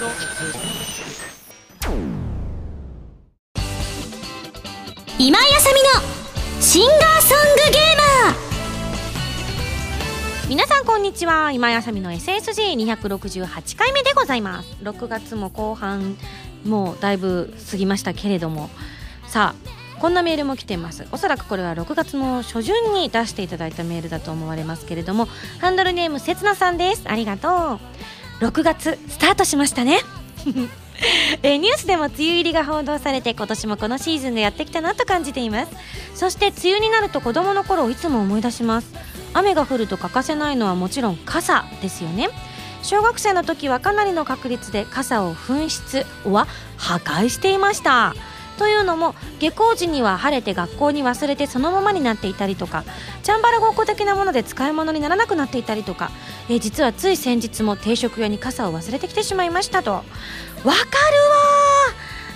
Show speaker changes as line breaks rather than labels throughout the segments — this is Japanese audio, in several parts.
今井あさみのシンガーソングゲーマー。
皆さんこんにちは。今井あさみの SSG268 回目でございます。6月も後半もうだいぶ過ぎましたけれども。さあこんなメールも来ています。おそらくこれは6月の初旬に出していただいたメールだと思われますけれども。ハンドルネームせつなさんです。ありがとう。6月スタートしましたね。えー、ニュースでも梅雨入りが報道されて今年もこのシーズンがやってきたなと感じています。そして梅雨になると子供の頃をいつも思い出します。雨が降ると欠かせないのはもちろん傘ですよね。小学生の時はかなりの確率で傘を紛失は破壊していました。というのも下校時には晴れて学校に忘れてそのままになっていたりとかチャンバラごっこ的なもので使い物にならなくなっていたりとか、え、実はつい先日も定食屋に傘を忘れてきてしまいましたと。わかるわ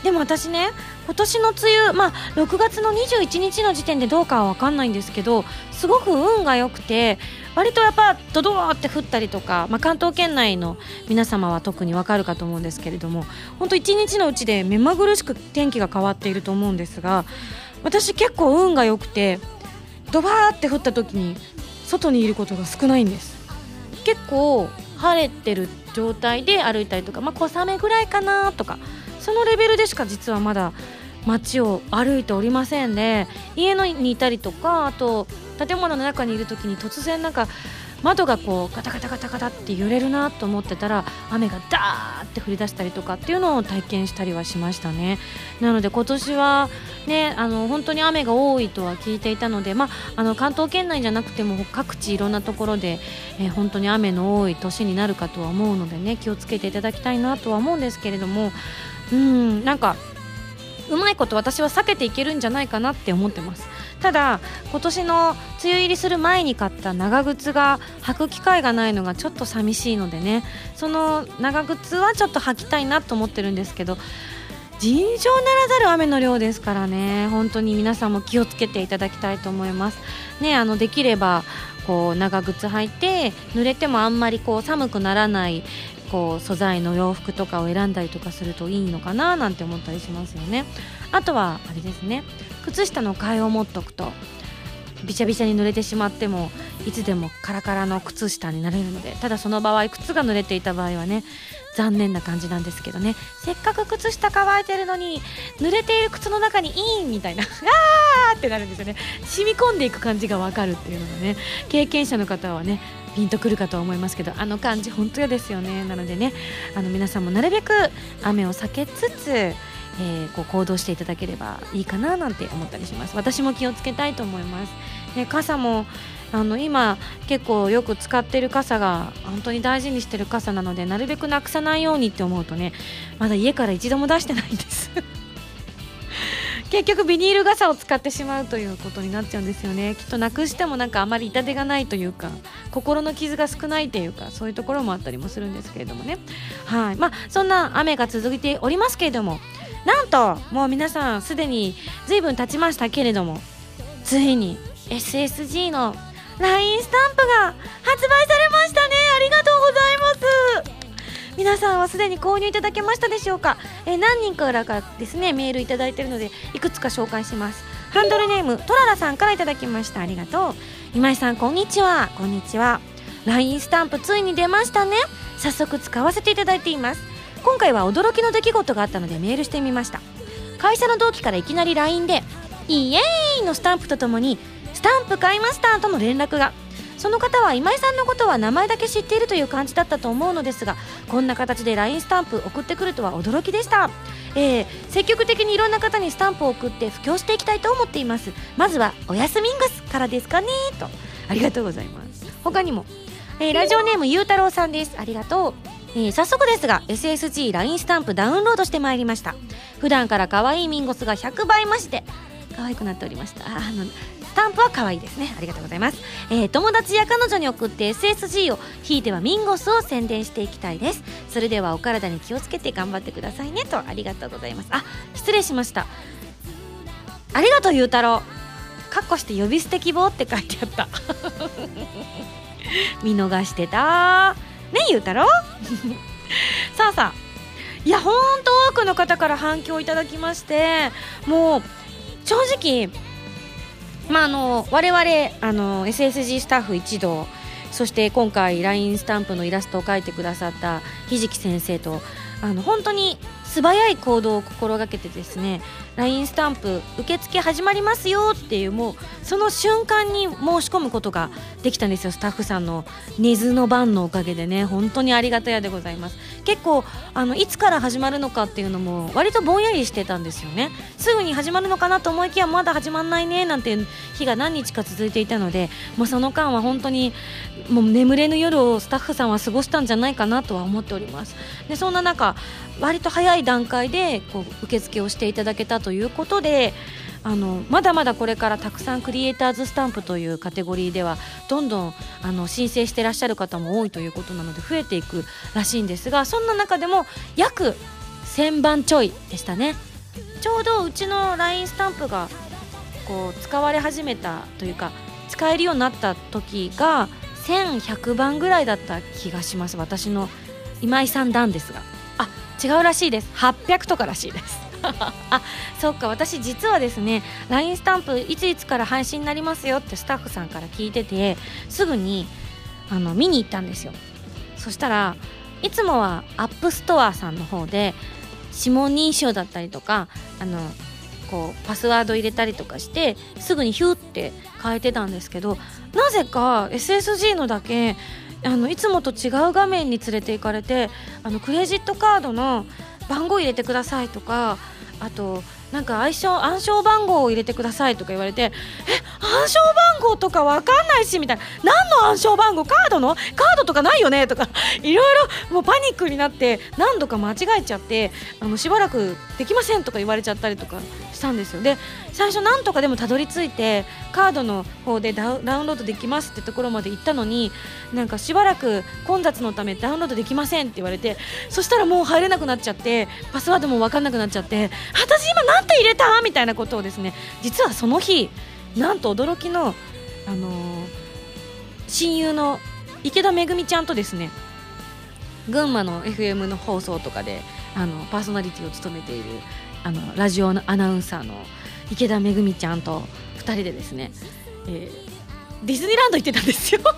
でも私ね今年の梅雨、まあ、6月の21日の時点でどうかは分かんないんですけどすごく運が良くて割とやっぱドドーって降ったりとか、まあ、関東圏内の皆様は特に分かるかと思うんですけれども本当1日のうちで目まぐるしく天気が変わっていると思うんですが私結構運が良くてドバーって降った時に外にいることが少ないんです。結構晴れてる状態で歩いたりとか、まあ、小雨ぐらいかなとかそのレベルでしか実はまだ街を歩いておりませんで家にいたりとかあと建物の中にいる時に突然なんか窓がこうガタガタガタガタって揺れるなと思ってたら雨がダーって降り出したりとかっていうのを体験したりはしましたね。なので今年はねあの本当に雨が多いとは聞いていたのでまああの関東圏内じゃなくても各地いろんなところで、えー、本当に雨の多い年になるかとは思うのでね気をつけていただきたいなとは思うんですけれどもうんなんかうまいこと私は避けていけるんじゃないかなって思ってます。ただ今年の梅雨入りする前に買った長靴が履く機会がないのがちょっと寂しいのでね。その長靴はちょっと履きたいなと思ってるんですけど尋常ならざる雨の量ですからね。本当に皆さんも気をつけていただきたいと思います。ねあのできればこう長靴履いて濡れてもあんまりこう寒くならないこう素材の洋服とかを選んだりとかするといいのかななんて思ったりしますよね。あとはあれですね。靴下の替えを持っとくとびちゃびちゃに濡れてしまってもいつでもカラカラの靴下になれるのでただその場合靴が濡れていた場合はね残念な感じなんですけどね。せっかく靴下乾いてるのに濡れている靴の中にいいみたいな あーってなるんですよね。染み込んでいく感じがわかるっていうのがね経験者の方はねピンとくるかと思いますけどあの感じ本当嫌ですよね。なのでねあの皆さんもなるべく雨を避けつつ、えー、こう行動していただければいいかななんて思ったりします。私も気をつけたいと思います、ね、傘もあの今結構よく使ってる傘が本当に大事にしてる傘なのでなるべくなくさないようにって思うとねまだ家から一度も出してないんです。結局ビニール傘を使ってしまうということになっちゃうんですよね。きっとなくしてもなんかあまり痛手がないというか心の傷が少ないというかそういうところもあったりもするんですけれどもね。はい。まあそんな雨が続いておりますけれどもなんともう皆さんすでに随分経ちましたけれどもついに SSG の LINE スタンプが発売されましたね。ありがとうございます。皆さんはすでに購入いただけましたでしょうか、えー、何人からかですねメールいただいているのでいくつか紹介します。ハンドルネームトララさんからいただきました。ありがとう。今井さんこんにちは。こんにちは。LINE スタンプついに出ましたね。早速使わせていただいています。今回は驚きの出来事があったのでメールしてみました。会社の同期からいきなり LINE で「イエーイ!」のスタンプとともに「スタンプ買いました」との連絡が。その方は今井さんのことは名前だけ知っているという感じだったと思うのですがこんな形で LINE スタンプ送ってくるとは驚きでした、えー、積極的にいろんな方にスタンプを送って布教していきたいと思っています。まずはおやすみんぐすからですかねと。ありがとうございます。他にも、えー、ラジオネームゆうたろうさんです。ありがとう。えー、早速ですが SSGLINE スタンプダウンロードしてまいりました。普段から可愛いミンゴスが100倍増して可愛くなっておりました。あのスタンプは可愛いですね。ありがとうございます、えー、友達や彼女に送って SSG をひいてはミンゴスを宣伝していきたいです。それではお体に気をつけて頑張ってくださいねとありがとうございます。あ失礼しました。ありがとうゆうたろう。かっこして呼び捨て希望って書いてあった。見逃してたねゆうたろう。さあさあ。いや本当多くの方から反響いただきましてもう正直まああの我々あの SSG スタッフ一同そして今回 LINE スタンプのイラストを描いてくださったひじき先生とあの本当に素早い行動を心がけてですね LINE スタンプ受付始まりますよっていうもうその瞬間に申し込むことができたんですよスタッフさんの根津の番のおかげでね。本当にありがたやでございます。結構あのいつから始まるのかっていうのも割とぼんやりしてたんですよね。すぐに始まるのかなと思いきやまだ始まんないねなんて日が何日か続いていたのでもうその間は本当にもう眠れぬ夜をスタッフさんは過ごしたんじゃないかなとは思っております。でそんな中割と早い段階でこう受付をしていただけたということであのまだまだこれからたくさんクリエイターズスタンプというカテゴリーではどんどんあの申請してらっしゃる方も多いということなので増えていくらしいんですがそんな中でも約1000番ちょいでしたね。ちょうどうちの LINE スタンプがこう使われ始めたというか使えるようになった時が1100番ぐらいだった気がします。私の今井さん段ですが。違うらしいです。800とからしいです。あそっか。私実はですね LINE スタンプいついつから配信になりますよってスタッフさんから聞いててすぐにあの見に行ったんですよ。そしたらいつもはアップストアさんの方で指紋認証だったりとかあのこうパスワード入れたりとかしてすぐにヒューって変えてたんですけどなぜか SSG のだけあのいつもと違う画面に連れて行かれてあのクレジットカードの番号入れてくださいとかあとなんか相性暗証番号を入れてくださいとか言われてえ暗証番号とかわかんないしみたいな。何の暗証番号？カードの？カードとかないよね？とか。いろいろもうパニックになって何度か間違えちゃってあのしばらくできませんとか言われちゃったりとかしたんですよ。で最初なんとかでもたどり着いてカードの方でダウンロードできますってところまで行ったのになんかしばらく混雑のためダウンロードできませんって言われてそしたらもう入れなくなっちゃってパスワードも分かんなくなっちゃって私今何て入れたみたいなことをですね実はその日なんと驚きの、あのー、親友の池田めぐみちゃんとですね群馬の FM の放送とかであのパーソナリティを務めているあのラジオのアナウンサーの池田めぐみちゃんと2人でですね、えー、ディズニーランド行ってたんですよ。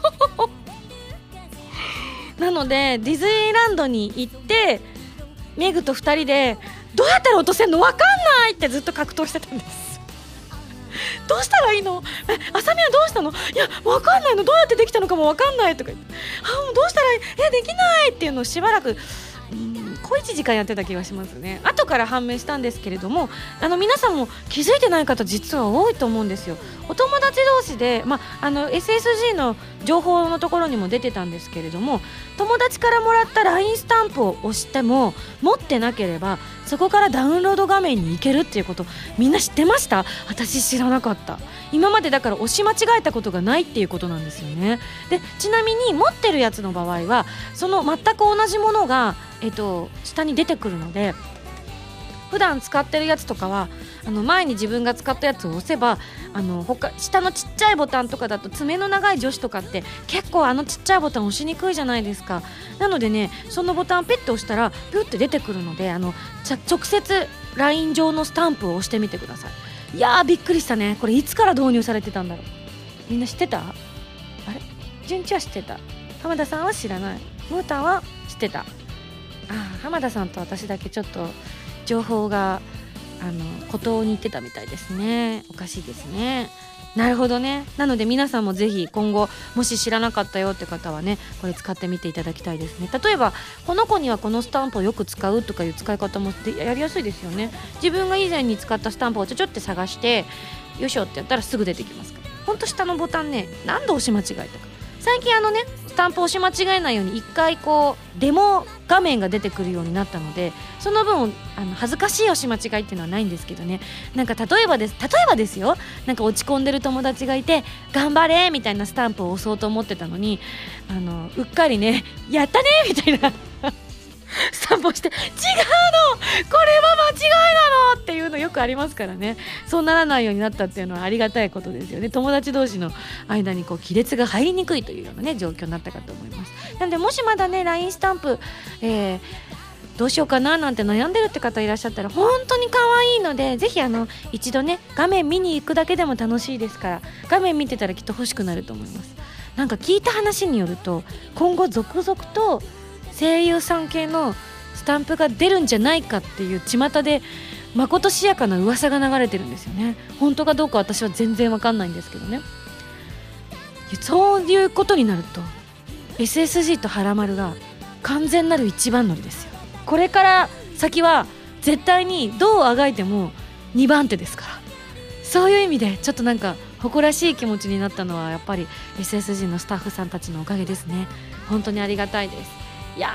なのでディズニーランドに行ってメグと2人でどうやったら落とせるの？分かんないってずっと格闘してたんです。どうしたらいいの？え浅見はどうしたの？いや分かんないの。どうやってできたのかも分かんないとか言って。あもうどうしたらいい？えできないっていうのをしばらく小1時間やってた気がしますね。後から判明したんですけれどもあの皆さんも気づいてない方実は多いと思うんですよ。お友達同士で、まあ、の SSG の情報のところにも出てたんですけれども友達からもらった LINE スタンプを押しても持ってなければそこからダウンロード画面に行けるっていうことみんな知ってました？私知らなかった。今までだから押し間違えたことがないっていうことなんですよね。でちなみに持ってるやつの場合はその全く同じものが、えっと、下に出てくるので普段使ってるやつとかはあの前に自分が使ったやつを押せばあの他下のちっちゃいボタンとかだと爪の長い女子とかって結構あのちっちゃいボタン押しにくいじゃないですか。なのでねそのボタンをペッて押したらピュッて出てくるのであの直接 LINE 上のスタンプを押してみてください。いやーびっくりしたね。これいつから導入されてたんだろう。みんな知ってた？あれ？順調は知ってた。浜田さんは知らない。ムータンは知ってた。あ浜田さんと私だけちょっと情報があの孤島に行ってたみたいですね。おかしいですね。なるほどね。なので皆さんもぜひ今後もし知らなかったよって方はねこれ使ってみていただきたいですね。例えばこの子にはこのスタンプをよく使うとかいう使い方もやりやすいですよね。自分が以前に使ったスタンプをちょちょって探してよいしょってやったらすぐ出てきますから。ほんと下のボタンね何度押し間違いとか。最近あのねスタンプ押し間違えないように1回こうデモ画面が出てくるようになったのでその分あの恥ずかしい押し間違いっていうのはないんですけどね。なんか例えばです例えばですよ。なんか落ち込んでる友達がいて頑張れみたいなスタンプを押そうと思ってたのにあのうっかりねやったねみたいな。散歩して違うの！これは間違いなの！っていうのよくありますからね。そうならないようになったっていうのはありがたいことですよね。友達同士の間にこう亀裂が入りにくいというようなね状況になったかと思います。なのでもしまだね LINE スタンプ、えーどうしようかななんて悩んでるって方いらっしゃったら本当に可愛いのでぜひあの一度ね画面見に行くだけでも楽しいですから画面見てたらきっと欲しくなると思います。なんか聞いた話によると今後続々と声優さん系のスタンプが出るんじゃないかっていう巷でまことしやかな噂が流れてるんですよね。本当かどうか私は全然わかんないんですけどね。そういうことになると SSG とハラマルが完全なる一番乗りですよ。これから先は絶対にどうあがいても2番手ですから。そういう意味でちょっとなんか誇らしい気持ちになったのはやっぱり SSG のスタッフさんたちのおかげですね。本当にありがたいです。いや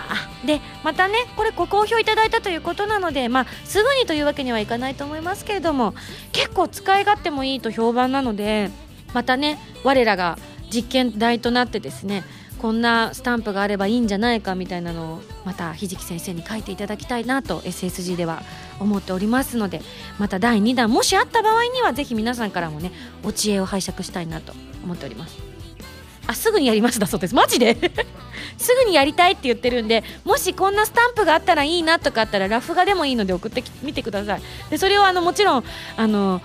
でまたねこれご好評いただいたということなのでまあすぐにというわけにはいかないと思いますけれども結構使い勝手もいいと評判なのでまたね我らが実験台となってですねこんなスタンプがあればいいんじゃないかみたいなのをまたひじき先生に書いていただきたいなと SSG では思っておりますのでまた第2弾もしあった場合にはぜひ皆さんからもねお知恵を拝借したいなと思っております。あすぐにやりますだそうです。マジで？すぐにやりたいって言ってるんでもしこんなスタンプがあったらいいなとかあったらラフ画でもいいので送ってみてください。でそれをあのもちろんあの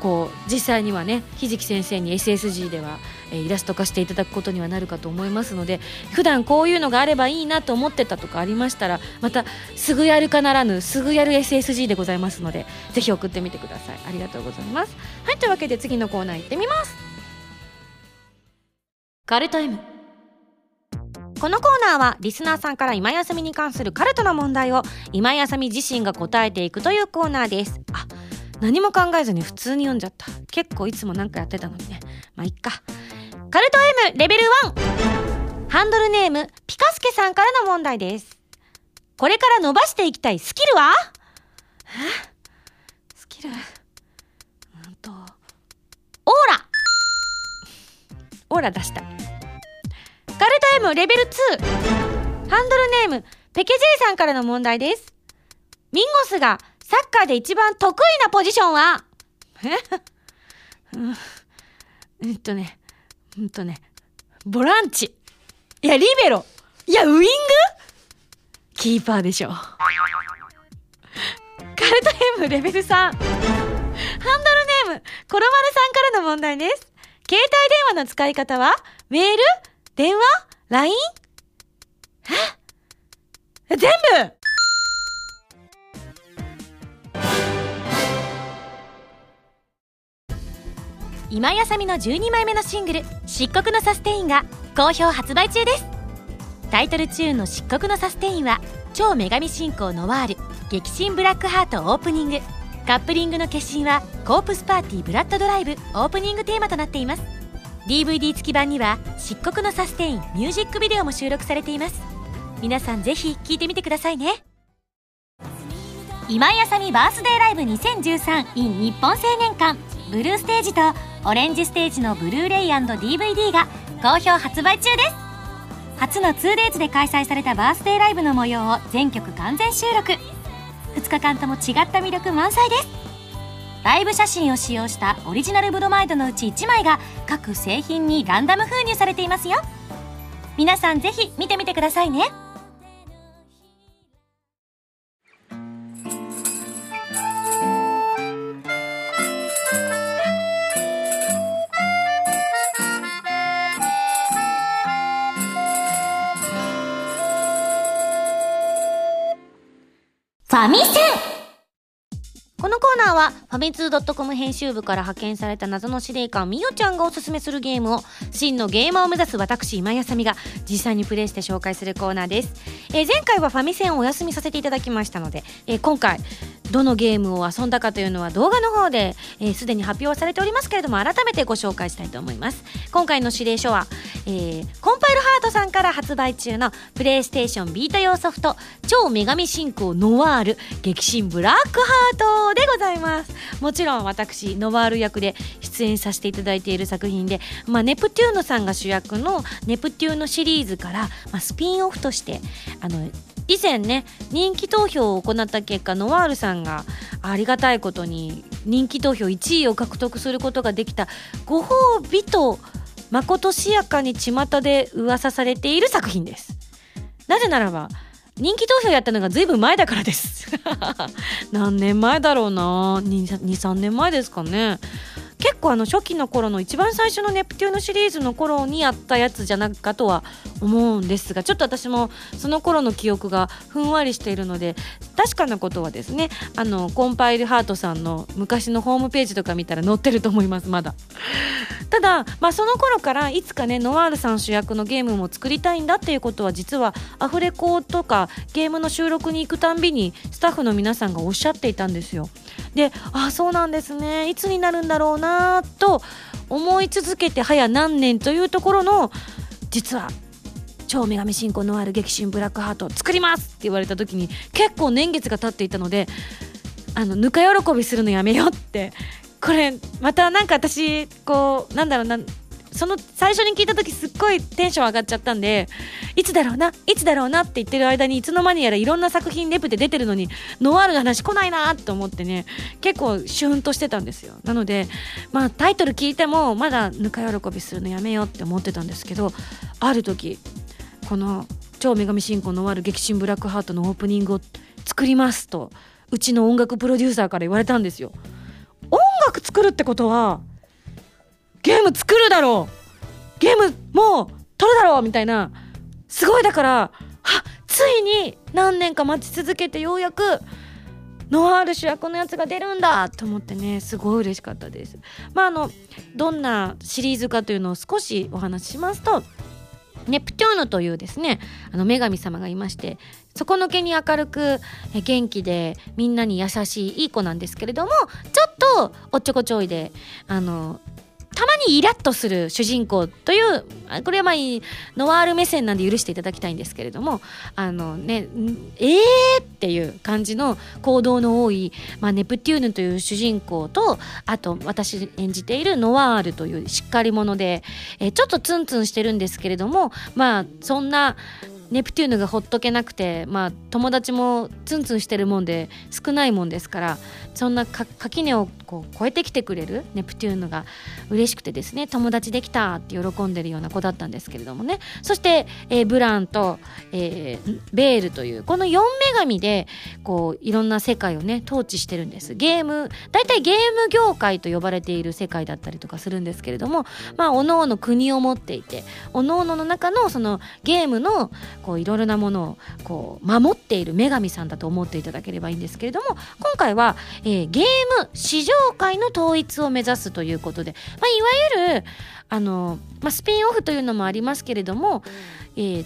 こう実際にはねひじき先生に SSG では、えー、イラスト化していただくことにはなるかと思いますので普段こういうのがあればいいなと思ってたとかありましたらまたすぐやるかならぬすぐやる SSG でございますのでぜひ送ってみてください。ありがとうございます。はいというわけで次のコーナー行ってみます。カルト M このコーナーはリスナーさんから今休みに関するカルトの問題を今休み自身が答えていくというコーナーです。あ何も考えずに普通に読んじゃった。結構いつもなんかやってたのにね。まあいっか。カルト M レベル1ハンドルネームピカスケさんからの問題です。これから伸ばしていきたい。スキルは？え？スキルうんとオーラオーラ出したカルト M レベル2ハンドルネームペケジェイさんからの問題ですミンゴスがサッカーで一番得意なポジションは？え、うん、えっとね、うんとね、ボランチ。いや、リベロ。いや、ウイング？キーパーでしょ。カルト M レベル3。ハンドルネーム、コロマルさんからの問題です。携帯電話の使い方は？メール？電話 ?LINE? え？全部！今やさみの12枚目のシングル「漆黒のサステイン」が好評発売中です。タイトルチューンの「漆黒のサステイン」は超女神信仰ノワール激震ブラックハートオープニング。カップリングの決心はコープスパーティーブラッドドライブオープニングテーマとなっています。DVD 付き版には漆黒のサステインミュージックビデオも収録されています。皆さんぜひ聴いてみてくださいね。今井あさみバースデーライブ 2013in 日本青年館。ブルーステージとオレンジステージのブルーレイ &DVD が好評発売中です。初の 2days で開催されたバースデーライブの模様を全曲完全収録。2日間とも違った魅力満載です。ライブ写真を使用したオリジナルブロマイドのうち1枚が各製品にランダム封入されていますよ。皆さんぜひ見てみてくださいね。ファミセン。このコーナーはファミツー .com 編集部から派遣された謎の司令官みよちゃんがおすすめするゲームを真のゲーマーを目指す私今やさみが実際にプレイして紹介するコーナーです、えー、前回はファミセンをお休みさせていただきましたので、えー、今回どのゲームを遊んだかというのは動画の方でえすで、に発表されておりますけれども改めてご紹介したいと思います。今回の指令書は、えー、コンパイルハートさんから発売中のプレイステーションビータ用ソフト超女神信仰ノワール激震ブラックハートでございます。もちろん私ノワール役で出演させていただいている作品で、まあ、ネプテューノさんが主役のネプテューノシリーズから、まあ、スピンオフとしてあの以前ね人気投票を行った結果ノワールさんがありがたいことに人気投票1位を獲得することができたご褒美とまことしやかに巷で噂されている作品です。なぜならば人気投票やったのがずいぶん前だからです。何年前だろうな。23年前ですかね。結構あの初期の頃の一番最初のネプテューヌシリーズの頃にやったやつじゃないかとは思うんですがちょっと私もその頃の記憶がふんわりしているので確かなことはですねあのコンパイルハートさんの昔のホームページとか見たら載ってると思います。まだ。ただ、まあ、その頃からいつかねノワールさん主役のゲームも作りたいんだっていうことは実はアフレコとかゲームの収録に行くたんびにスタッフの皆さんがおっしゃっていたんですよ。であそうなんですね。いつになるんだろうなと思い続けて早何年というところの実は超女神信仰のある激震ブラックハート作りますって言われた時に結構年月が経っていたのであのぬか喜びするのやめようって。これまたなんか私こうなんだろうなその最初に聞いた時すっごいテンション上がっちゃったんでいつだろうないつだろうなって言ってる間にいつの間にやらいろんな作品レプで出てるのにノワールの話来ないなと思ってね結構シュンとしてたんですよ。なのでまあタイトル聞いてもまだぬか喜びするのやめようって思ってたんですけどある時この超女神信仰の終わる激震ブラックハートのオープニングを作りますとうちの音楽プロデューサーから言われたんですよ。音楽作るってことはゲーム作るだろう。ゲームもう撮るだろうみたいな。すごいだからはついに何年か待ち続けてようやくノワール主役のやつが出るんだと思ってねすごい嬉しかったです。まああのどんなシリーズかというのを少しお話ししますとネプテューヌというですねあの女神様がいまして底抜けに明るく元気でみんなに優しいいい子なんですけれどもちょっとおっちょこちょいであのたまにイラッとする主人公というこれはまあノワール目線なんで許していただきたいんですけれどもあのねえーっていう感じの行動の多い、まあ、ネプテューヌという主人公とあと私演じているノワールというしっかり者で、え、ちょっとツンツンしてるんですけれどもまあそんなネプテューヌがほっとけなくて、まあ、友達もツンツンしてるもんで少ないもんですからそんな垣根をこう超えてきてくれるネプテューヌが嬉しくてですね友達できたって喜んでるような子だったんですけれどもね。そして、えー、ブランと、えー、ベールというこの4女神でこういろんな世界をね統治してるんです。ゲーム大体ゲーム業界と呼ばれている世界だったりとかするんですけれどもまあおのおの国を持っていておのおのの中のそのゲームのこういろいろなものをこう守っている女神さんだと思っていただければいいんですけれども今回は、えー、ゲーム市場界の統一を目指すということで、まあ、いわゆるあの、まあ、スピンオフというのもありますけれども、えー、違っ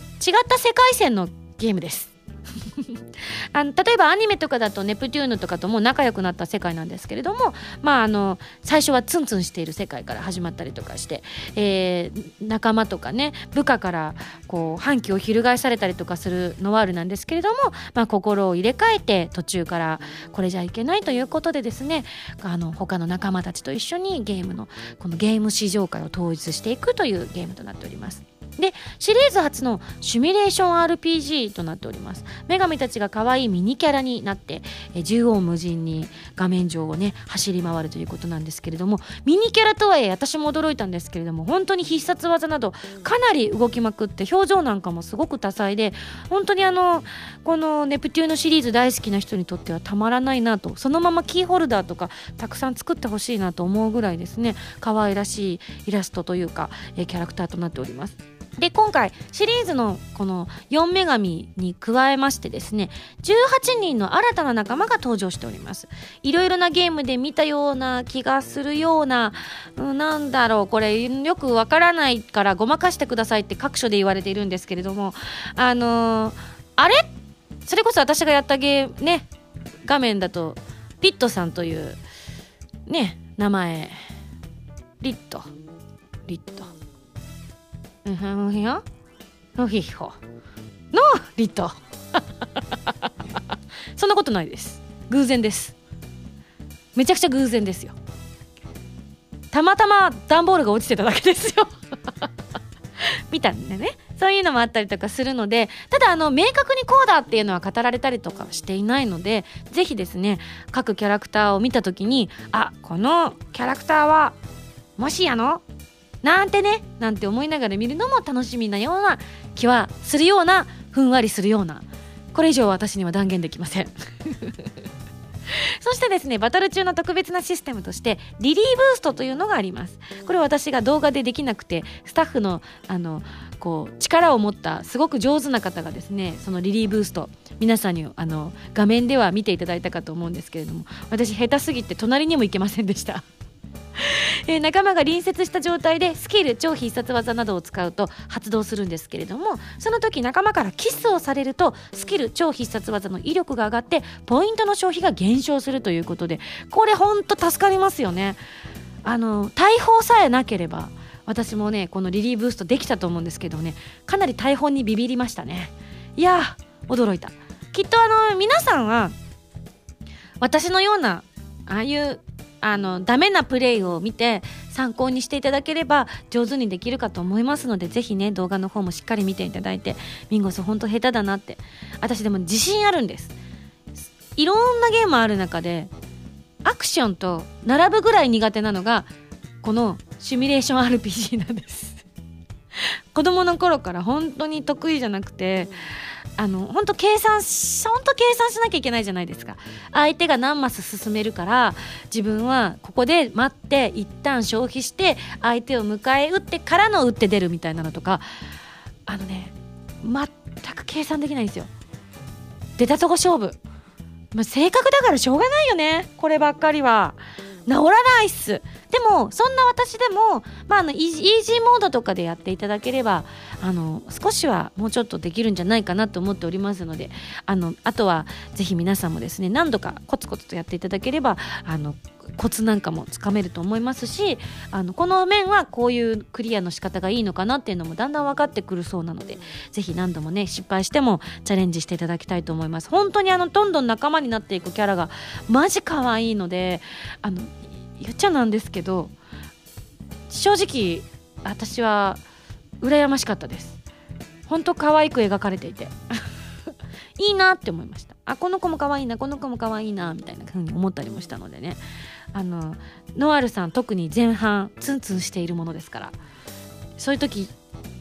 た世界線のゲームです。あの例えばアニメとかだとネプテューヌとかとも仲良くなった世界なんですけれども、まあ、あの最初はツンツンしている世界から始まったりとかして、えー、仲間とかね部下からこう反旗を翻されたりとかするノワールなんですけれども、まあ、心を入れ替えて途中からこれじゃいけないということでですねあの他の仲間たちと一緒にゲームのこのゲーム市場界を統一していくというゲームとなっております。でシリーズ初のシミュレーション RPG となっております女神たちが可愛いミニキャラになって縦横無尽に画面上をね走り回るということなんですけれどもミニキャラとはいえ私も驚いたんですけれども本当に必殺技などかなり動きまくって表情なんかもすごく多彩で本当にあのこのネプテューヌシリーズ大好きな人にとってはたまらないなとそのままキーホルダーとかたくさん作ってほしいなと思うぐらいですね可愛らしいイラストというかキャラクターとなっております。で今回シリーズのこの4女神に加えましてですね18人の新たな仲間が登場しております。いろいろなゲームで見たような気がするような、うん、なんだろうこれよくわからないからごまかしてくださいって各所で言われているんですけれどもあのー、あれ？それこそ私がやったゲームね画面だとピットさんというね名前。リット。リット。うんふんよ。ふひほ。のリト そんなことないです。偶然です。めちゃくちゃ偶然ですよ。たまたま段ボールが落ちてただけですよ。見たんでね。そういうのもあったりとかするのでただあの明確にこうだっていうのは語られたりとかしていないのでぜひですね各キャラクターを見た時にあこのキャラクターはもしやの？なんてねなんて思いながら見るのも楽しみなような気はするようなふんわりするようなこれ以上私には断言できません。そしてですねバトル中の特別なシステムとしてリリーブーストというのがあります。これ私が動画でできなくてスタッフのあのこう力を持ったすごく上手な方がですねそのリリーブースト皆さんにあの画面では見ていただいたかと思うんですけれども私下手すぎて隣にも行けませんでした。えー、仲間が隣接した状態でスキル超必殺技などを使うと発動するんですけれどもその時仲間からキスをされるとスキル超必殺技の威力が上がってポイントの消費が減少するということでこれほんと助かりますよね。あの大砲さえなければ私もねこのリリーブーストできたと思うんですけどねかなり大砲にビビりましたね。いや驚いた。きっとあの皆さんは私のようなああいうあのダメなプレイを見て参考にしていただければ上手にできるかと思いますのでぜひね動画の方もしっかり見ていただいてミンゴスほんと下手だなって。私でも自信あるんです。いろんなゲームある中でアクションと並ぶぐらい苦手なのがこのシミュレーション RPG なんです。子供の頃から本当に得意じゃなくてあの本当計算本当計算しなきゃいけないじゃないですか。相手が何マス進めるから自分はここで待って一旦消費して相手を迎え撃ってからの打って出るみたいなのとかあのね全く計算できないんですよ。出たとこ勝負、まあ、性格だからしょうがないよね。こればっかりは。治らないっす。でもそんな私でも、まあ、あのイージーモードとかでやっていただければあの少しはもうちょっとできるんじゃないかなと思っておりますのであのあとはぜひ皆さんもですね何度かコツコツとやっていただければあのコツなんかもつかめると思いますしあのこの面はこういうクリアの仕方がいいのかなっていうのもだんだん分かってくるそうなのでぜひ何度もね失敗してもチャレンジしていただきたいと思います。本当にあのどんどん仲間になっていくキャラがマジ可愛いのであの言っちゃなんですけど正直私は羨ましかったです。本当可愛く描かれていて。いいなって思いました。あこの子も可愛いなこの子も可愛いなみたいな風に思ったりもしたのでね。あのノアルさん特に前半ツンツンしているものですからそういう時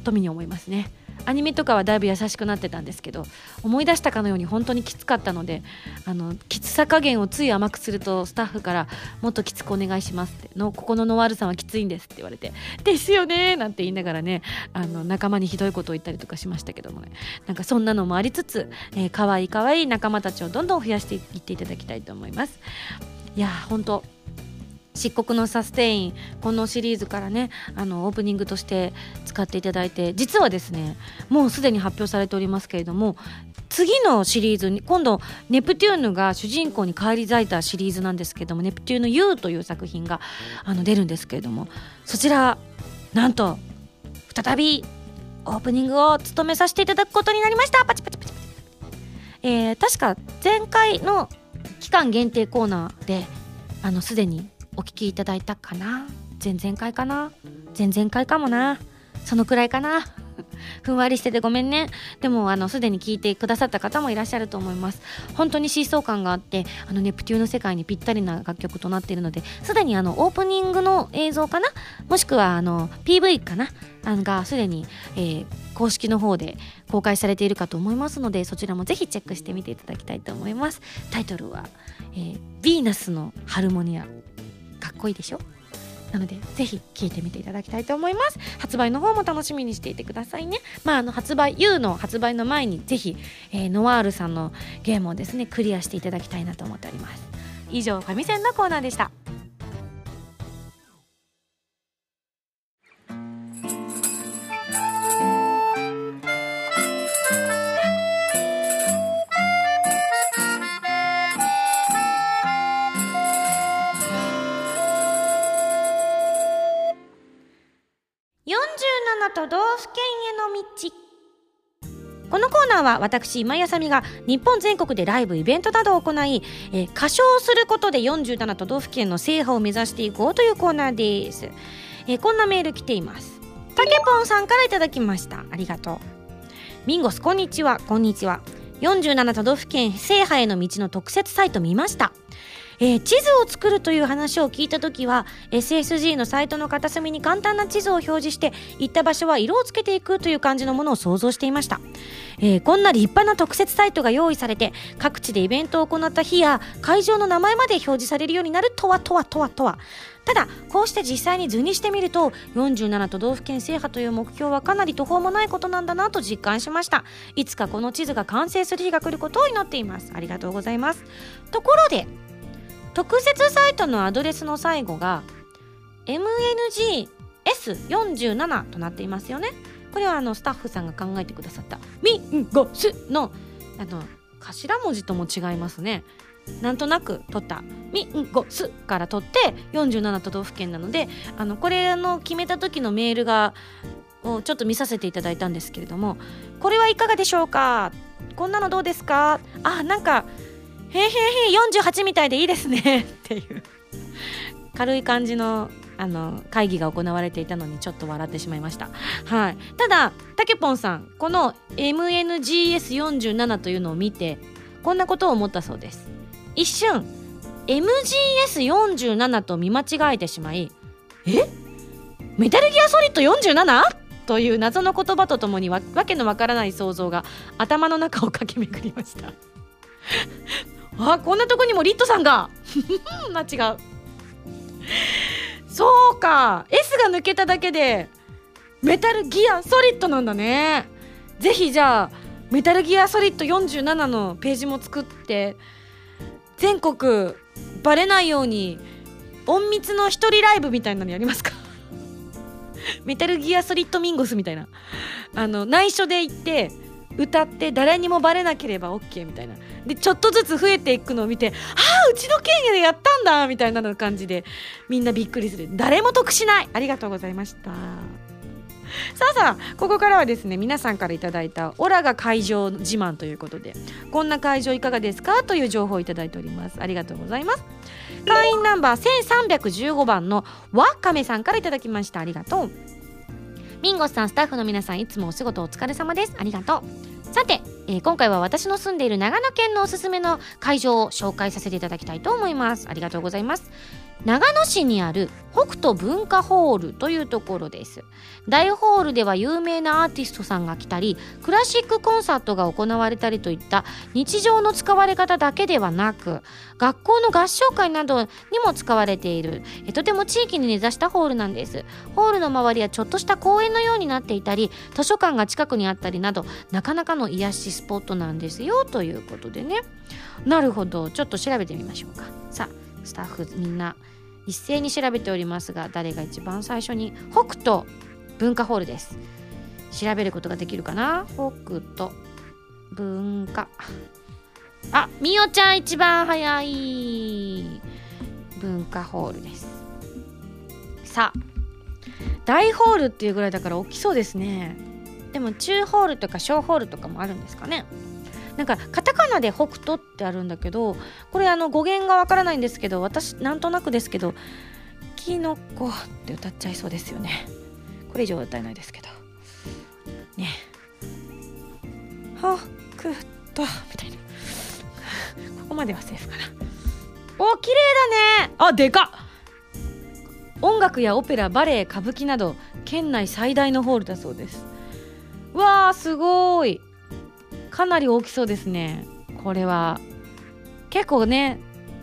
富に思いますね。アニメとかはだいぶ優しくなってたんですけど思い出したかのように本当にきつかったのであのきつさ加減をつい甘くするとスタッフからもっときつくお願いしますってのここのノワールさんはきついんですって言われてですよねなんて言いながらねあの仲間にひどいことを言ったりとかしましたけどもね。なんかそんなのもありつつ、えー、かわいいかわいい仲間たちをどんどん増やしていっていただきたいと思います。いや本当漆黒のサステインこのシリーズからねあのオープニングとして使っていただいて実はですねもうすでに発表されておりますけれども次のシリーズに今度ネプテューヌが主人公に返り咲いたシリーズなんですけどもネプテューヌ U という作品があの出るんですけれどもそちらなんと再びオープニングを務めさせていただくことになりました。パチパチパチパチ。えー、確か前回の期間限定コーナーであのすでにお聞きいただいたかな？前々回かな？前々回かもな？そのくらいかな？ふんわりしててごめんね。でもあのすでに聞いてくださった方もいらっしゃると思います。本当に疾走感があってあのネプテューの世界にぴったりな楽曲となっているのですでにあのオープニングの映像かな？もしくはあの PV かな？あのがすでに、えー、公式の方で公開されているかと思いますのでそちらもぜひチェックしてみていただきたいと思います。タイトルは、えー、ヴィーナスのハルモニア。こいいでしょ？なのでぜひ聴いてみていただきたいと思います。発売の方も楽しみにしていてくださいね。まああの発売 U の発売の前にぜひ、えー、ノワールさんのゲームをですねクリアしていただきたいなと思っております。以上ファミセンのコーナーでした。は私今井あさみが日本全国でライブイベントなどを行い、えー、歌唱することで47都道府県の制覇を目指していこうというコーナーです、えー、こんなメール来ています。たけぽんさんからいただきました。ありがとう。ミンゴスこんにちは。こんにちは。47都道府県制覇への道の特設サイト見ました。えー、地図を作るという話を聞いた時は SSG のサイトの片隅に簡単な地図を表示して行った場所は色をつけていくという感じのものを想像していました。えーこんな立派な特設サイトが用意されて各地でイベントを行った日や会場の名前まで表示されるようになるとはとはとはとは。ただこうして実際に図にしてみると47都道府県制覇という目標はかなり途方もないことなんだなと実感しました。いつかこの地図が完成する日が来ることを祈っています。ありがとうございます。ところで特設サイトのアドレスの最後が MNGS47 となっていますよね。これはあのスタッフさんが考えてくださった「ミンゴス」のあの頭文字とも違いますね。なんとなく取った「ミンゴス」から取って47都道府県なのであのこれの決めた時のメールがをちょっと見させていただいたんですけれどもこれはいかがでしょうか？こんなのどうですか？あなんかへーへへ48みたいでいいですね。っていう。軽い感じのあの会議が行われていたのにちょっと笑ってしまいました、はい、ただたけぽんさんこの MNGS47 というのを見てこんなことを思ったそうです。一瞬 MGS47 と見間違えてしまいえ？メタルギアソリッド 47? という謎の言葉とともにわわけのわからない想像が頭の中を駆け巡りました。あこんなとこにもリットさんが。間違う。そうか。S が抜けただけでメタルギアソリッドなんだね。ぜひじゃあメタルギアソリッド47のページも作って全国バレないように隠密の一人ライブみたいなのやりますか。メタルギアソリッドミンゴスみたいな。あの内緒で行って歌って誰にもバレなければ OK みたいな。でちょっとずつ増えていくのを見て「ああうちの県でやったんだ」みたいな感じでみんなびっくりする。誰も得しない。ありがとうございました。さあさあここからはですね皆さんからいただいたオラが会場自慢ということでこんな会場いかがですかという情報をいただいております。ありがとうございます。会員ナンバー1315番のわかめさんからいただきました。ありがとう。ミンゴスさんスタッフの皆さんいつもお仕事お疲れ様です。ありがとう。さて、えー今回は私の住んでいる長野県のおすすめの会場を紹介させていただきたいと思います。ありがとうございます。長野市にある北斗文化ホールというところです。大ホールでは有名なアーティストさんが来たりクラシックコンサートが行われたりといった日常の使われ方だけではなく学校の合唱会などにも使われているえとても地域に根ざしたホールなんです。ホールの周りはちょっとした公園のようになっていたり図書館が近くにあったりなどなかなかの癒しスポットなんですよということでね。なるほど。ちょっと調べてみましょうか。さあスタッフみんな一斉に調べておりますが誰が一番最初に北斗文化ホールです。調べることができるかな？北斗文化。あみおちゃん一番早い文化ホールです。さあ大ホールっていうぐらいだから大きそうですね。でも中ホールとか小ホールとかもあるんですかね？なんかカタカナで北斗ってあるんだけどこれあの語源がわからないんですけど私なんとなくですけどキノコって歌っちゃいそうですよね。これ以上は歌えないですけど。ね。北斗みたいな。ここまではセーフかな。お綺麗だね。あでかっ。音楽やオペラバレエ歌舞伎など県内最大のホールだそうです。わーすごい。かなり大きそうですね。これは。結構ね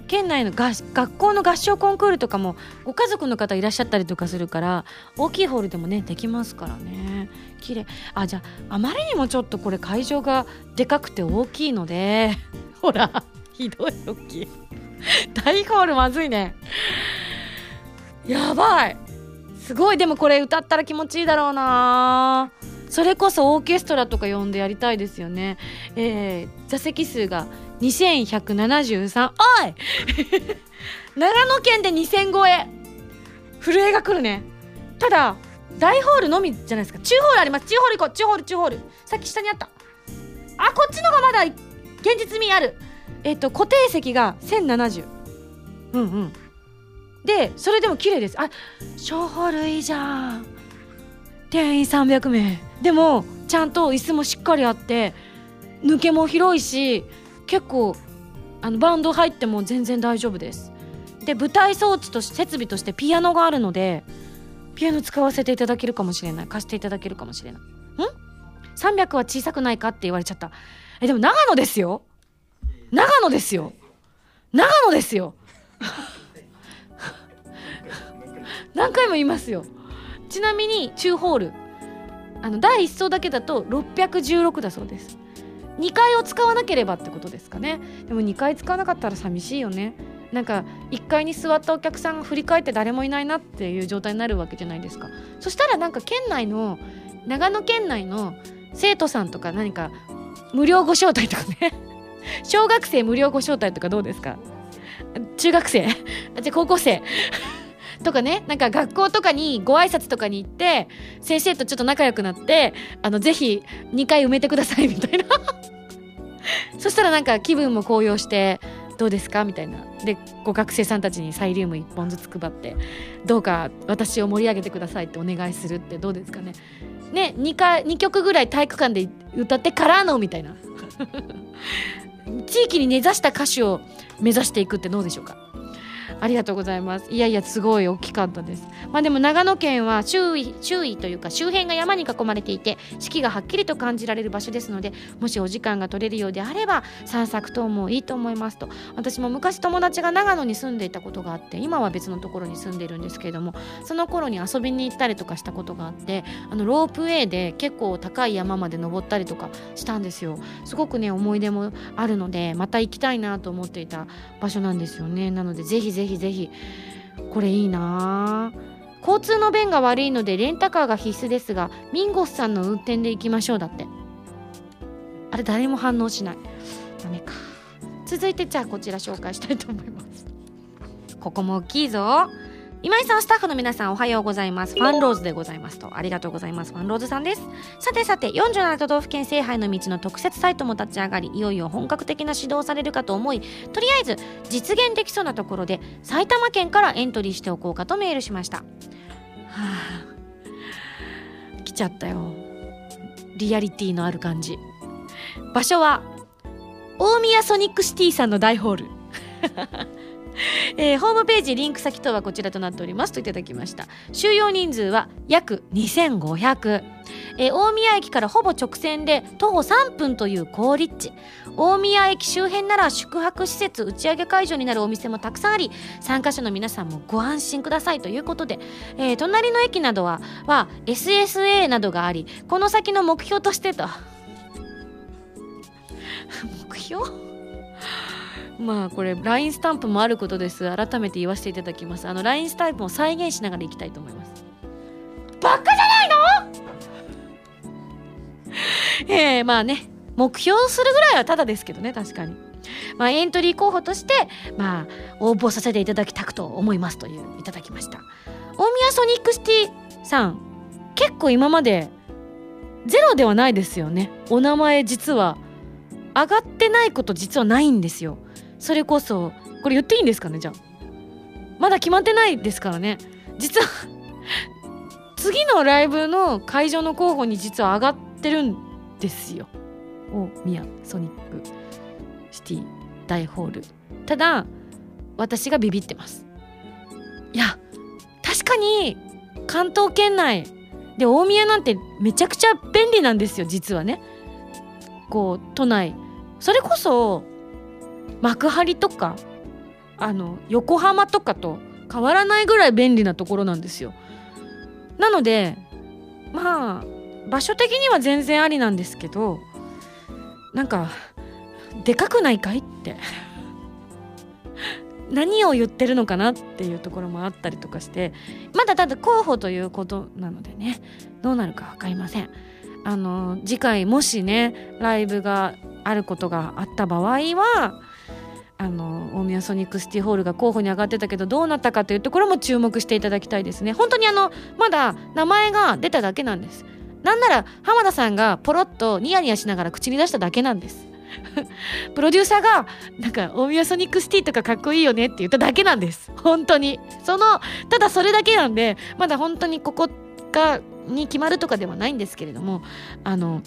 県内のが学校の合唱コンクールとかもご家族の方いらっしゃったりとかするから大きいホールでもねできますからね。綺麗。あじゃああまりにもちょっとこれ会場がでかくて大きいので ほらひどい大きい。大ホールまずいね。やばい。すごい。でもこれ歌ったら気持ちいいだろうな。それこそオーケストラとか呼んでやりたいですよね。えー、座席数が2173おい！長野県で2000超え。震えが来るね。ただ大ホールのみじゃないですか。中ホールあります。中ホール行こう。中ホール中ホール。さっき下にあった。あこっちのがまだ現実味ある。えっ、と固定席が1070うんうん。でそれでも綺麗です。あ小ホールいいじゃん。定員300名。でもちゃんと椅子もしっかりあって抜けも広いし結構あのバンド入っても全然大丈夫です。で舞台装置と設備としてピアノがあるのでピアノ使わせていただけるかもしれない。貸していただけるかもしれない。ん？300は小さくないかって言われちゃった。えでも長野ですよ。長野ですよ。長野ですよ。何回も言いますよ。ちなみに中ホール。あの第1層だけだと616だそうです。2階を使わなければってことですかね。でも2階使わなかったら寂しいよね。なんか1階に座ったお客さんが振り返って誰もいないなっていう状態になるわけじゃないですか。そしたらなんか県内の長野県内の生徒さんとか何か無料ご招待とかね。小学生無料ご招待とかどうですか？中学生？じゃあ高校生？とかねなんか学校とかにご挨拶とかに行って先生とちょっと仲良くなってあのぜひ2回埋めてくださいみたいな。そしたらなんか気分も高揚してどうですか？みたいな。でご学生さんたちにサイリウム1本ずつ配ってどうか私を盛り上げてくださいってお願いするってどうですかね？ね 2, 回2曲ぐらい体育館で歌ってからのみたいな。地域に根ざした歌手を目指していくってどうでしょうか？ありがとうございます。いやいやすごい大きかったです。まあでも長野県は周囲周囲というか周辺が山に囲まれていて四季がはっきりと感じられる場所ですのでもしお時間が取れるようであれば散策等もいいと思いますと。私も昔友達が長野に住んでいたことがあって今は別のところに住んでるんですけれどもその頃に遊びに行ったりとかしたことがあってあのロープウェイで結構高い山まで登ったりとかしたんですよ。すごくね思い出もあるのでまた行きたいなと思っていた場所なんですよね。なのでぜひぜひぜひこれいいな。交通の便が悪いのでレンタカーが必須ですがミンゴスさんの運転で行きましょうだって。あれ誰も反応しない。ダメか。続いてじゃあこちら紹介したいと思います。ここも大きいぞ。今井さんスタッフの皆さんおはようございます。ファンローズでございますと。ありがとうございます。ファンローズさんです。さてさて47都道府県制覇への道の特設サイトも立ち上がりいよいよ本格的な指導されるかと思いとりあえず実現できそうなところで埼玉県からエントリーしておこうかとメールしました。はあ来ちゃったよ。リアリティのある感じ。場所は大宮ソニックシティさんの大ホール。えー、ホームページリンク先等はこちらとなっておりますといただきました。収容人数は約2500、えー、大宮駅からほぼ直線で徒歩3分という好立地。大宮駅周辺なら宿泊施設打ち上げ会場になるお店もたくさんあり参加者の皆さんもご安心くださいということで、えー、隣の駅などはは SSA などがありこの先の目標としてと。目標？まあこれ LINE スタンプもあることです。改めて言わせていただきます。あの LINE スタンプを再現しながらいきたいと思います。バカじゃないの？えー、まあね目標するぐらいはただですけどね確かに。まあエントリー候補としてまあ応募させていただきたくと思いますといういただきました。大宮ソニックシティさん結構今までゼロではないですよね。お名前実は上がってないこと実はないんですよ。それこそこれ言っていいんですかね？じゃあ。まだ決まってないですからね。実は 次のライブの会場の候補に実は上がってるんですよ。お宮ソニックシティ大ホール。ただ私がビビってます。いや確かに関東圏内で大宮なんてめちゃくちゃ便利なんですよ実はね。こう都内。それこそ幕張とかあの横浜とかと変わらないぐらい便利なところなんですよ。なのでまあ場所的には全然ありなんですけどなんかでかくないかいって。何を言ってるのかなっていうところもあったりとかしてまだただ候補ということなのでねどうなるか分かりません。あの次回もしねライブがあることがあった場合はあの大宮ソニックシティホールが候補に上がってたけどどうなったかというところも注目していただきたいですね。本当にあのまだ名前が出ただけなんです。なんなら浜田さんがポロッとニヤニヤしながら口に出しただけなんです。プロデューサーがなんか大宮ソニックシティとかかっこいいよねって言っただけなんです。本当に。そのただそれだけなんでまだ本当にここがに決まるとかではないんですけれどもあの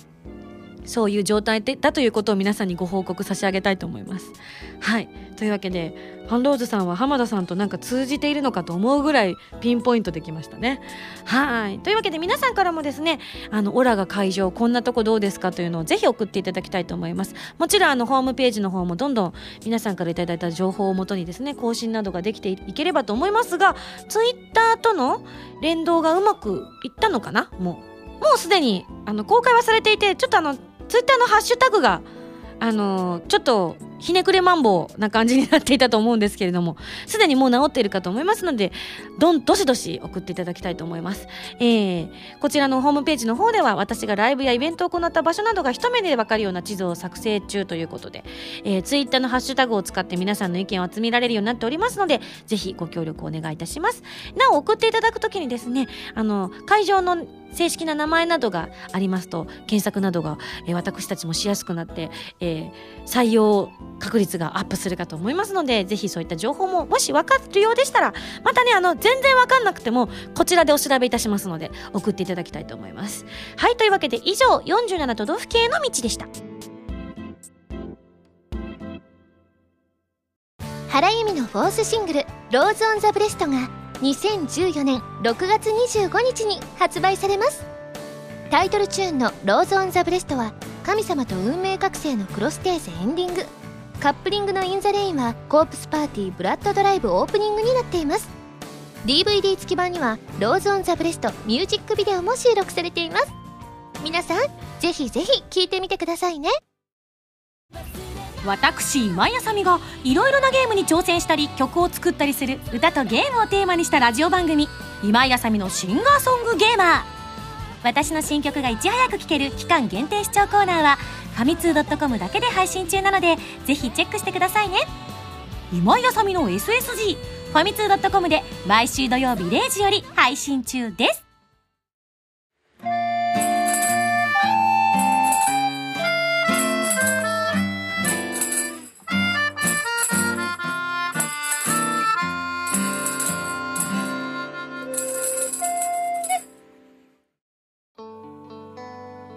そういう状態でだということを皆さんにご報告差し上げたいと思います。はいというわけでファンローズさんは浜田さんとなんか通じているのかと思うぐらいピンポイントできましたね。はいというわけで皆さんからもですねあのオラが会場こんなとこどうですかというのをぜひ送っていただきたいと思います。もちろんあのホームページの方もどんどん皆さんからいただいた情報をもとにですね更新などができていければと思いますがツイッターとの連動がうまくいったのかな？もうもうすでにあの公開はされていてちょっとあのツイッターのハッシュタグがあのちょっとひねくれマンボウな感じになっていたと思うんですけれども、すでにもう治っているかと思いますので、どん、どしどし送っていただきたいと思います。えー、こちらのホームページの方では、私がライブやイベントを行った場所などが一目でわかるような地図を作成中ということで、えー、ツイッターのハッシュタグを使って皆さんの意見を集められるようになっておりますので、ぜひご協力をお願いいたします。なお、送っていただくときにですね、あの、会場の正式な名前などがありますと検索などが、えー、私たちもしやすくなって、えー、採用確率がアップするかと思いますのでぜひそういった情報ももし分かるようでしたらまたねあの全然分かんなくてもこちらでお調べいたしますので送っていただきたいと思います。はいというわけで以上47都道府県への道でした。
原由美のフォースシングル「ローズ・オン・ザ・ブレスト」が2014年6月25日に発売されます。タイトルチューンの「ローズ・オン・ザ・ブレスト」は神様と運命覚醒のクロステーゼエンディング。カップリングの「イン・ザ・レイン」はコープスパーティーブラッドドライブオープニングになっています。DVD 付き版には「ローズ・オン・ザ・ブレスト」ミュージックビデオも収録されています。皆さんぜひぜひ聴いてみてくださいね。
私今井あさみがいろいろなゲームに挑戦したり曲を作ったりする歌とゲームをテーマにしたラジオ番組「今井あさみのシンガーソングゲーマー」私の新曲がいち早く聴ける期間限定視聴コーナーはファミツー .com だけで配信中なのでぜひチェックしてくださいね。今井あさみの SSG ファミツー .com で毎週土曜日0時より配信中です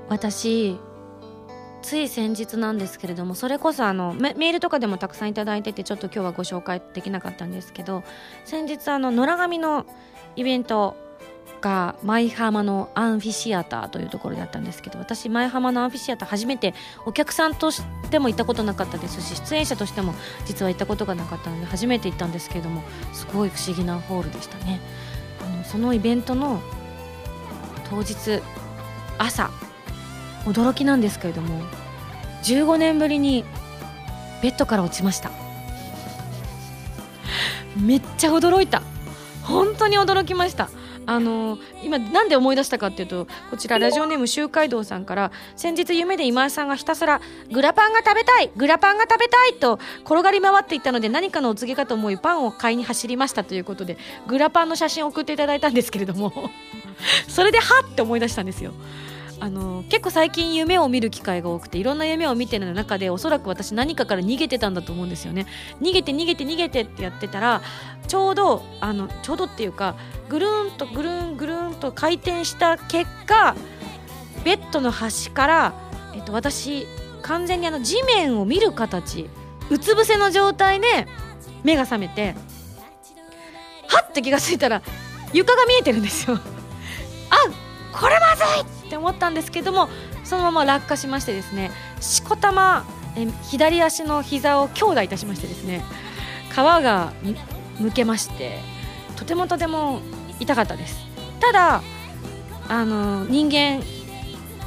私つい先日なんですけれどもそれこそあのメールとかでもたくさん頂いててちょっと今日はご紹介できなかったんですけど先日あの野良神のイベントが舞浜のアンフィシアターというところであったんですけど私舞浜のアンフィシアター初めてお客さんとしても行ったことなかったですし出演者としても実は行ったことがなかったので初めて行ったんですけれどもすごい不思議なホールでしたね。あのそのイベントの当日朝驚きなんですけれども15年ぶりにベッドから落ちました。めっちゃ驚いた。本当に驚きました。あの今なんで思い出したかっていうとこちらラジオネーム周海道さんから先日夢で今井さんがひたすらグラパンが食べたいグラパンが食べたいと転がり回っていったので何かのお告げかと思いパンを買いに走りましたということでグラパンの写真を送っていただいたんですけれどもそれではって思い出したんですよ。あの結構最近夢を見る機会が多くていろんな夢を見てる中でおそらく私何かから逃げてたんだと思うんですよね。逃げて逃げて逃げてってやってたらちょうどあのちょうどっていうかぐるんとぐるんぐるんと回転した結果ベッドの端から、えっと、私完全にあの地面を見る形うつ伏せの状態で目が覚めてはって気が付いたら床が見えてるんですよ。あこれまずいって思ったんですけどもそのまま落下しましてですねしこたまえ左足の膝を強打いたしましてですね皮がむけましてとてもとても痛かったです。ただあの人間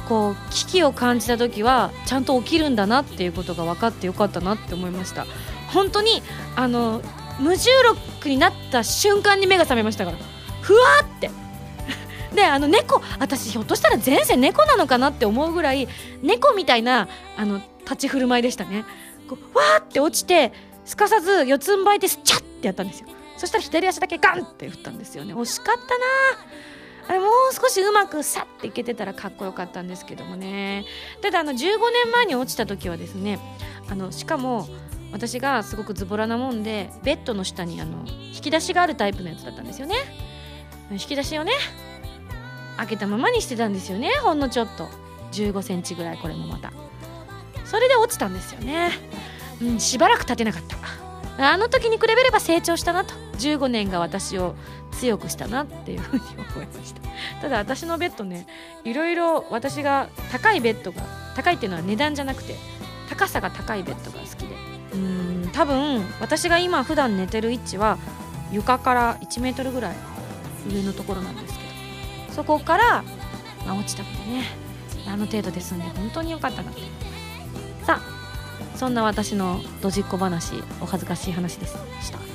こう危機を感じた時はちゃんと起きるんだなっていうことが分かってよかったなって思いました。本当にあの無重力になった瞬間に目が覚めましたからふわってであの猫私ひょっとしたら前世猫なのかなって思うぐらい猫みたいなあの立ち振る舞いでしたね。こうわーって落ちてすかさず四つん這いでスチャッってやったんですよ。そしたら左足だけガンって振ったんですよね。惜しかったな。あれもう少しうまくさっていけてたらかっこよかったんですけどもね。ただあの15年前に落ちた時はですねあのしかも私がすごくズボラなもんでベッドの下にあの引き出しがあるタイプのやつだったんですよね。引き出しをね開けたままにしてたんですよねほんのちょっと。1 5センチぐらいこれもまた。それで落ちたんですよね、うん、しばらく立てなかった。あの時に比べれば成長したなと。15年が私を強くしたなっていうふうに思いました。ただ私のベッドねいろいろ私が高いベッドが高いっていうのは値段じゃなくて高さが高いベッドが好きで。うん多分私が今普段寝てる位置は床から1メートルぐらい上のところなんですそこから、まあ、落ちたのでねあの程度で済んで本当に良かったなってさあそんな私のドジっ子話お恥ずかしい話でした。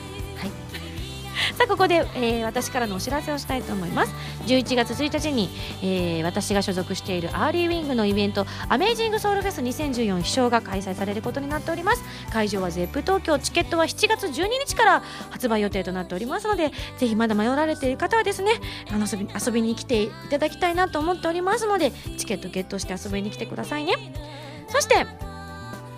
さあここで、えー、私からのお知らせをしたいと思います。11月1日に、えー、私が所属しているアーリーウィングのイベントアメージングソウルフェス2014飛翔が開催されることになっております。会場は ZEP 東京チケットは7月12日から発売予定となっておりますのでぜひまだ迷われている方はですねあの遊び遊びに来ていただきたいなと思っておりますのでチケットゲットして遊びに来てくださいね。そして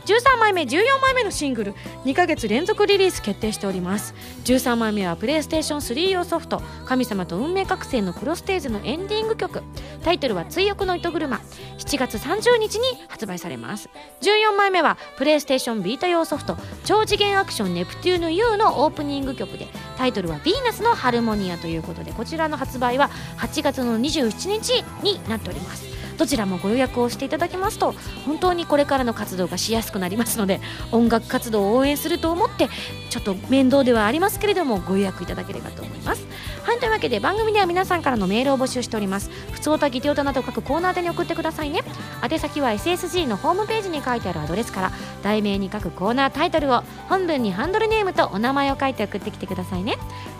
13枚目14枚目のシングル2ヶ月連続リリース決定しております。13枚目はプレイステーション3用ソフト「神様と運命覚醒」のクロステージのエンディング曲。タイトルは「追憶の糸車」7月30日に発売されます。14枚目はプレイステーションビータ用ソフト「超次元アクションネプテューヌ U」のオープニング曲でタイトルは「ヴィーナスのハルモニア」ということでこちらの発売は8月の27日になっております。どちらもご予約をしていただきますと本当にこれからの活動がしやすくなりますので音楽活動を応援すると思ってちょっと面倒ではありますけれどもご予約いただければと思います。はいというわけで番組では皆さんからのメールを募集しております。普通歌ギテオタなど各コーナーでに送ってくださいね。宛先は SSG のホームページに書いてあるアドレスから題名に書くコーナータイトルを本文にハンドルネームとお名前を書いて送ってきてくださいね。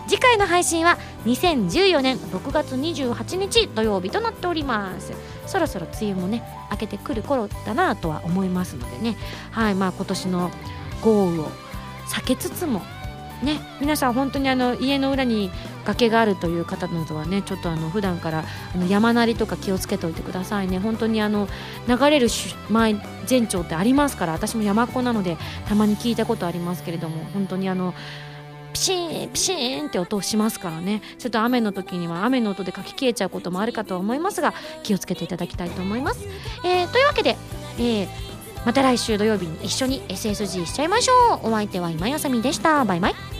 次回の配信は2014年6月28日土曜日となっております。そろそろ梅雨もね明けてくる頃だなとは思いますのでね。はいまあ今年の豪雨を避けつつもね皆さん本当にあの家の裏に崖があるという方などはねちょっとあの普段からあの山なりとか気をつけておいてくださいね。本当にあの流れる前前兆ってありますから私も山っ子なのでたまに聞いたことありますけれども本当にあのピシーンピシーンって音をしますからね。ちょっと雨の時には雨の音で書き消えちゃうこともあるかとは思いますが気をつけていただきたいと思います、えー、というわけで、えー、また来週土曜日に一緒に SSG しちゃいましょう。お相手は今やさみでした。バイバイ。